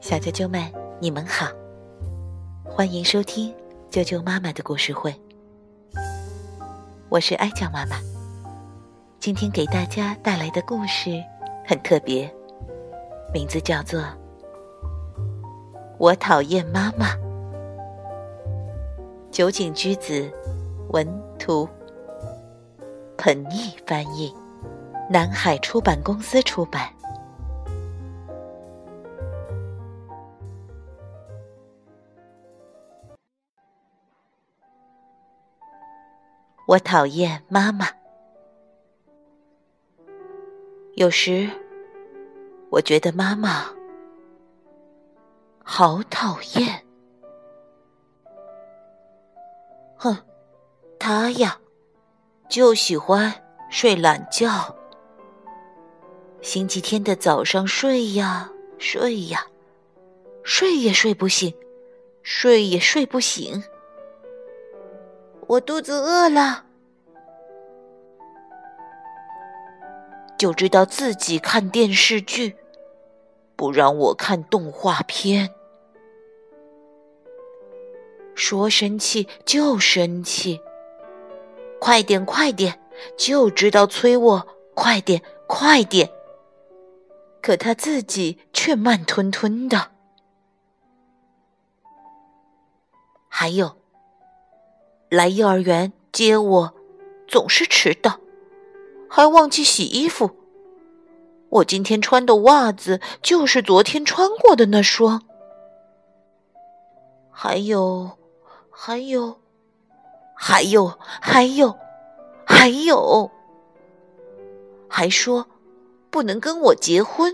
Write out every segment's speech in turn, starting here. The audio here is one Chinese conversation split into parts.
小啾啾们，你们好，欢迎收听啾啾妈妈的故事会。我是哀酱妈妈，今天给大家带来的故事很特别，名字叫做《我讨厌妈妈》。酒井居子文图，彭毅翻译，南海出版公司出版。我讨厌妈妈。有时，我觉得妈妈好讨厌。哼，她呀，就喜欢睡懒觉。星期天的早上睡呀睡呀，睡也睡不醒，睡也睡不醒。我肚子饿了，就知道自己看电视剧，不让我看动画片。说生气就生气，快点快点，就知道催我快点快点。可他自己却慢吞吞的。还有。来幼儿园接我，总是迟到，还忘记洗衣服。我今天穿的袜子就是昨天穿过的那双。还有，还有，还有，还有，还有，还说不能跟我结婚，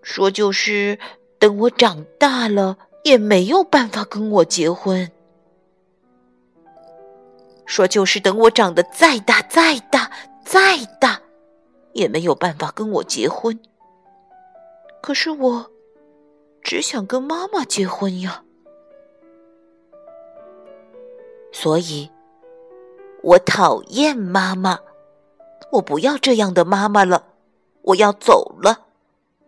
说就是等我长大了也没有办法跟我结婚。说就是等我长得再大再大再大，也没有办法跟我结婚。可是我只想跟妈妈结婚呀，所以我讨厌妈妈，我不要这样的妈妈了，我要走了，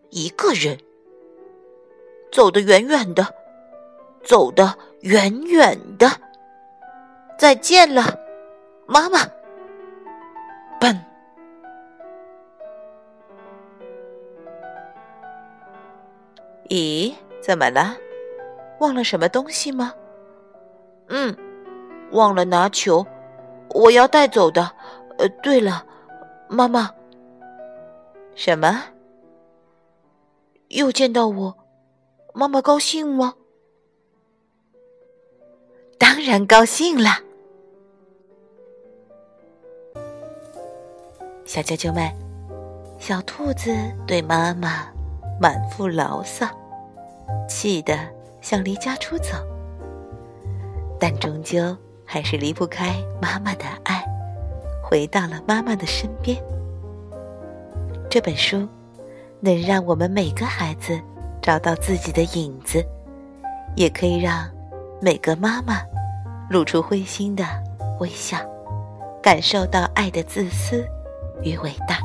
一个人，走得远远的，走得远远的。再见了，妈妈。笨。咦，怎么了？忘了什么东西吗？嗯，忘了拿球，我要带走的。呃，对了，妈妈。什么？又见到我，妈妈高兴吗？然高兴了，小啾啾们，小兔子对妈妈满腹牢骚，气得想离家出走，但终究还是离不开妈妈的爱，回到了妈妈的身边。这本书能让我们每个孩子找到自己的影子，也可以让每个妈妈。露出灰心的微笑，感受到爱的自私与伟大。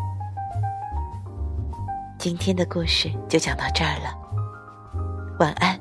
今天的故事就讲到这儿了，晚安。